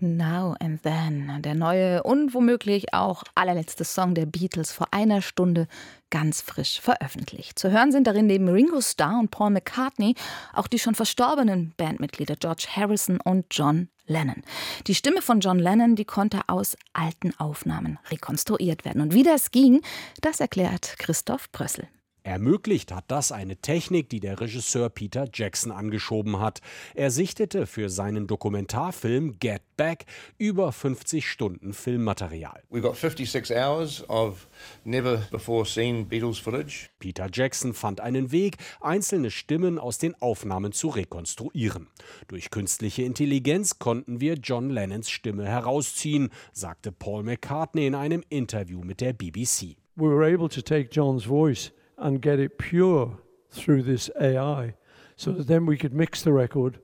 Now and Then, der neue und womöglich auch allerletzte Song der Beatles vor einer Stunde ganz frisch veröffentlicht. Zu hören sind darin neben Ringo Starr und Paul McCartney auch die schon verstorbenen Bandmitglieder George Harrison und John Lennon. Die Stimme von John Lennon, die konnte aus alten Aufnahmen rekonstruiert werden. Und wie das ging, das erklärt Christoph Brössel. Ermöglicht hat das eine Technik, die der Regisseur Peter Jackson angeschoben hat. Er sichtete für seinen Dokumentarfilm Get Back über 50 Stunden Filmmaterial. We've got 56 hours of never before seen Beatles footage. Peter Jackson fand einen Weg, einzelne Stimmen aus den Aufnahmen zu rekonstruieren. Durch künstliche Intelligenz konnten wir John Lennons Stimme herausziehen, sagte Paul McCartney in einem Interview mit der BBC. We were able to take John's voice and get it pure through this AI so that then we could mix the record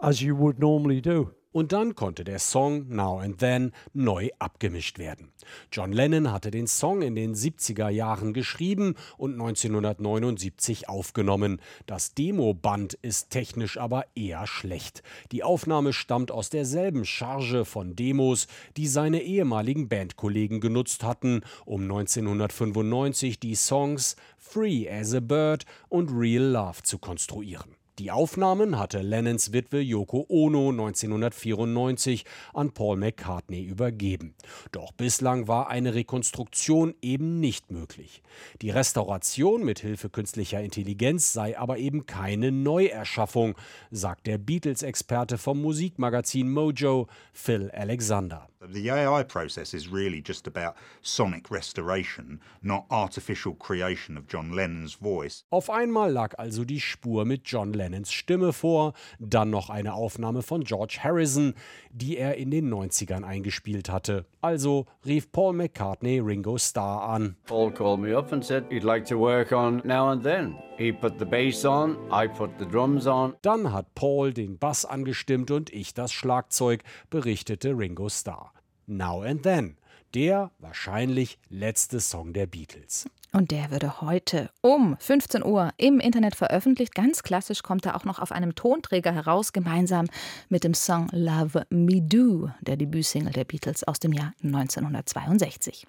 as you would normally do. Und dann konnte der Song Now and Then neu abgemischt werden. John Lennon hatte den Song in den 70er Jahren geschrieben und 1979 aufgenommen. Das Demoband ist technisch aber eher schlecht. Die Aufnahme stammt aus derselben Charge von Demos, die seine ehemaligen Bandkollegen genutzt hatten, um 1995 die Songs Free as a Bird und Real Love zu konstruieren. Die Aufnahmen hatte Lennons Witwe Yoko Ono 1994 an Paul McCartney übergeben. Doch bislang war eine Rekonstruktion eben nicht möglich. Die Restauration mit Hilfe künstlicher Intelligenz sei aber eben keine Neuerschaffung, sagt der Beatles-Experte vom Musikmagazin Mojo, Phil Alexander. The AI process is really just about sonic restoration, not artificial creation of John Lennon's voice. Auf einmal lag also die Spur mit John Lennons Stimme vor, dann noch eine Aufnahme von George Harrison, die er in den 90ern eingespielt hatte. Also rief Paul McCartney Ringo Starr an. Paul called me up and said he'd like to work on Now and Then. He put the bass on, I put the drums on. Dann hat Paul den Bass angestimmt und ich das Schlagzeug, berichtete Ringo Starr. Now and Then, der wahrscheinlich letzte Song der Beatles. Und der würde heute um 15 Uhr im Internet veröffentlicht. Ganz klassisch kommt er auch noch auf einem Tonträger heraus, gemeinsam mit dem Song Love Me Do, der Debütsingle der Beatles aus dem Jahr 1962.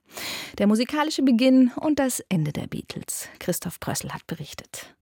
Der musikalische Beginn und das Ende der Beatles. Christoph Prössel hat berichtet.